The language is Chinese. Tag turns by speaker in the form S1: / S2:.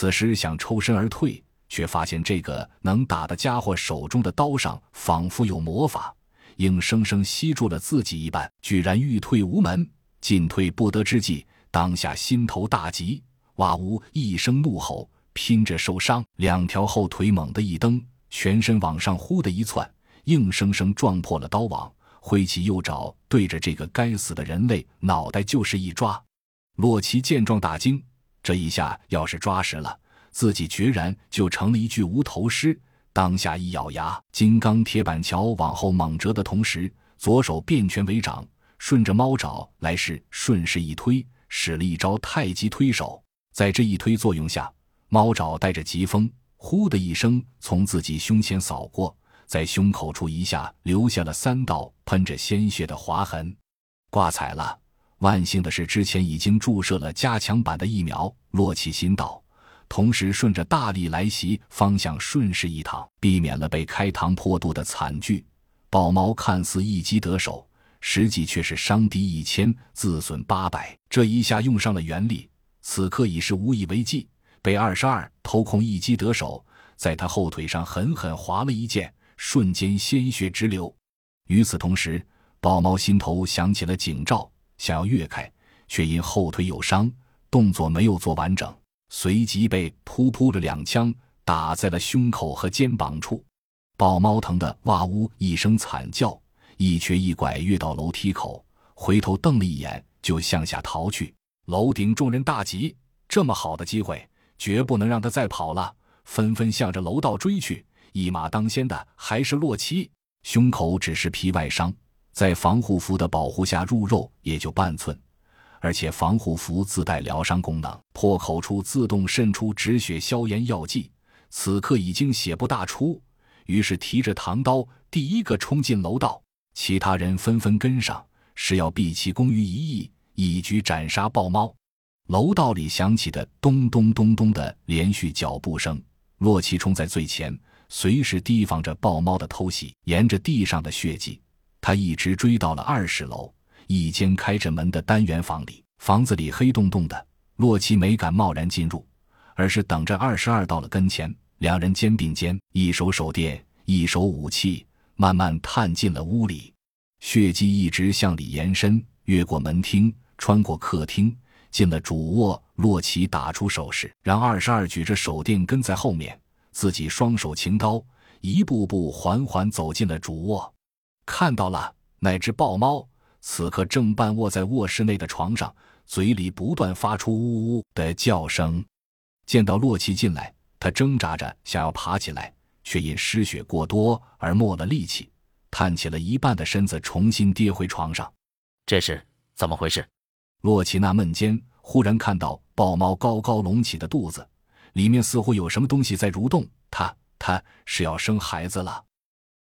S1: 此时想抽身而退，却发现这个能打的家伙手中的刀上仿佛有魔法，硬生生吸住了自己一般，居然欲退无门，进退不得之际，当下心头大急，哇呜一声怒吼，拼着受伤，两条后腿猛地一蹬，全身往上呼的一窜，硬生生撞破了刀网，挥起右爪，对着这个该死的人类脑袋就是一抓。洛奇见状大惊，这一下要是抓实了，自己决然就成了一具无头尸。当下一咬牙，金刚铁板桥往后猛折的同时，左手变拳为掌，顺着猫爪来势顺势一推，使了一招太极推手。在这一推作用下，猫爪带着疾风，呼的一声从自己胸前扫过，在胸口处一下留下了三道喷着鲜血的划痕。挂彩了！万幸的是，之前已经注射了加强版的疫苗。洛奇心道，同时顺着大力来袭方向顺势一躺，避免了被开膛破肚的惨剧。豹猫看似一击得手，实际却是伤敌一千，自损八百。这一下用上了原力，此刻已是无以为继。被二十二偷空一击得手，在他后腿上狠狠划了一剑，瞬间鲜血直流。与此同时，豹猫心头响起了警兆。想要跃开，却因后腿有伤，动作没有做完整，随即被噗噗的两枪打在了胸口和肩膀处。豹猫疼得哇呜一声惨叫，一瘸一拐跃到楼梯口，回头瞪了一眼，就向下逃去。楼顶众人大急，这么好的机会，绝不能让他再跑了，纷纷向着楼道追去。一马当先的还是洛奇，胸口只是皮外伤。在防护服的保护下，入肉也就半寸，而且防护服自带疗伤功能，破口处自动渗出止血消炎药剂。此刻已经血不大出，于是提着唐刀，第一个冲进楼道。其他人纷纷跟上，是要毕其功于一役，一举斩杀豹猫。楼道里响起的咚咚咚咚的连续脚步声，洛奇冲在最前，随时提防着豹猫的偷袭。沿着地上的血迹。他一直追到了二十楼一间开着门的单元房里，房子里黑洞洞的。洛奇没敢贸然进入，而是等着二十二到了跟前，两人肩并肩，一手手电，一手武器，慢慢探进了屋里。血迹一直向里延伸，越过门厅，穿过客厅，进了主卧。洛奇打出手势，让二十二举着手电跟在后面，自己双手擎刀，一步步缓缓走进了主卧。看到了那只豹猫，此刻正半卧在卧室内的床上，嘴里不断发出呜呜的叫声。见到洛奇进来，他挣扎着想要爬起来，却因失血过多而没了力气，探起了一半的身子，重新跌回床上。
S2: 这是怎么回事？
S1: 洛奇纳闷间，忽然看到豹猫高高隆起的肚子，里面似乎有什么东西在蠕动。它，它是要生孩子了。